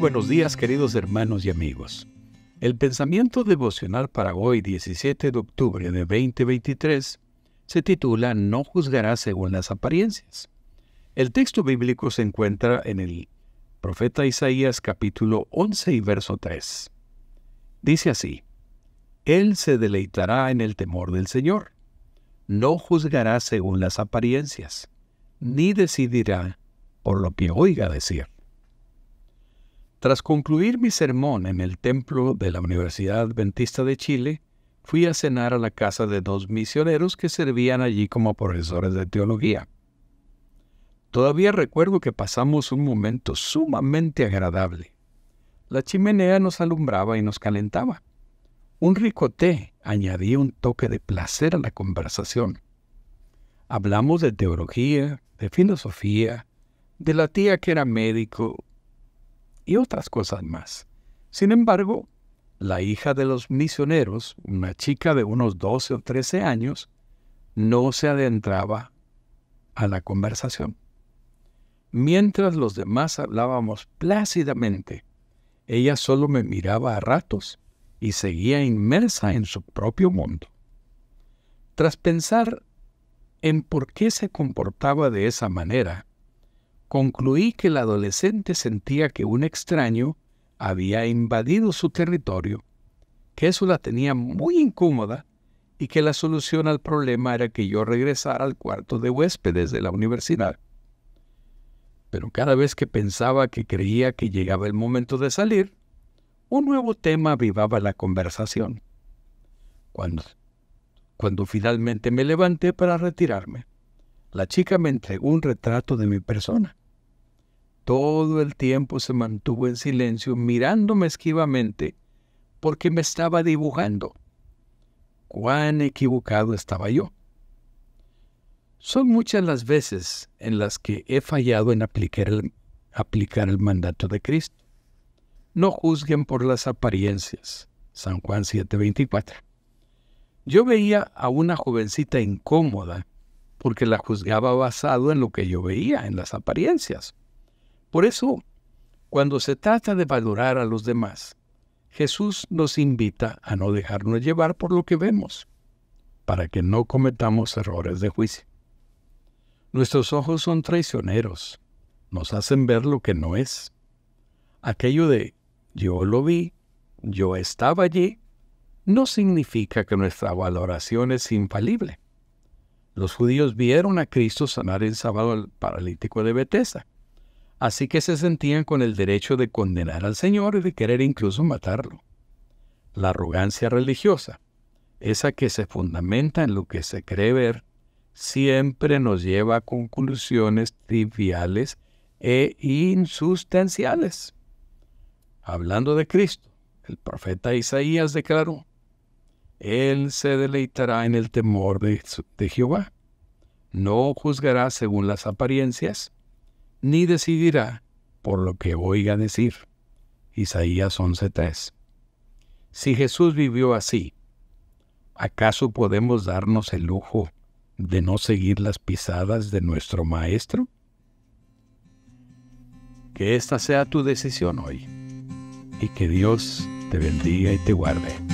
buenos días queridos hermanos y amigos. El pensamiento devocional para hoy 17 de octubre de 2023 se titula No juzgará según las apariencias. El texto bíblico se encuentra en el profeta Isaías capítulo 11 y verso 3. Dice así, Él se deleitará en el temor del Señor, no juzgará según las apariencias, ni decidirá por lo que oiga decir. Tras concluir mi sermón en el templo de la Universidad Adventista de Chile, fui a cenar a la casa de dos misioneros que servían allí como profesores de teología. Todavía recuerdo que pasamos un momento sumamente agradable. La chimenea nos alumbraba y nos calentaba. Un rico té añadía un toque de placer a la conversación. Hablamos de teología, de filosofía, de la tía que era médico y otras cosas más. Sin embargo, la hija de los misioneros, una chica de unos 12 o 13 años, no se adentraba a la conversación. Mientras los demás hablábamos plácidamente, ella solo me miraba a ratos y seguía inmersa en su propio mundo. Tras pensar en por qué se comportaba de esa manera, concluí que la adolescente sentía que un extraño había invadido su territorio, que eso la tenía muy incómoda y que la solución al problema era que yo regresara al cuarto de huéspedes de la universidad. Pero cada vez que pensaba que creía que llegaba el momento de salir, un nuevo tema avivaba la conversación. Cuando, cuando finalmente me levanté para retirarme, la chica me entregó un retrato de mi persona. Todo el tiempo se mantuvo en silencio mirándome esquivamente porque me estaba dibujando. Cuán equivocado estaba yo. Son muchas las veces en las que he fallado en aplicar el, mandato de Cristo. No juzguen por las apariencias. San Juan 7:24. Yo veía a una jovencita incómoda porque la juzgaba basado en lo que yo veía, en las apariencias. Por eso, cuando se trata de valorar a los demás, Jesús nos invita a no dejarnos llevar por lo que vemos, para que no cometamos errores de juicio. Nuestros ojos son traicioneros, nos hacen ver lo que no es. Aquello de yo lo vi, yo estaba allí, no significa que nuestra valoración es infalible. Los judíos vieron a Cristo sanar el sábado al paralítico de Betesda Así que se sentían con el derecho de condenar al Señor y de querer incluso matarlo. La arrogancia religiosa, esa que se fundamenta en lo que se cree ver, siempre nos lleva a conclusiones triviales e insustanciales. Hablando de Cristo, el profeta Isaías declaró, Él se deleitará en el temor de, de Jehová. No juzgará según las apariencias, ni decidirá por lo que oiga decir. Isaías 11:3. Si Jesús vivió así, ¿acaso podemos darnos el lujo de no seguir las pisadas de nuestro Maestro? Que esta sea tu decisión hoy y que Dios te bendiga y te guarde.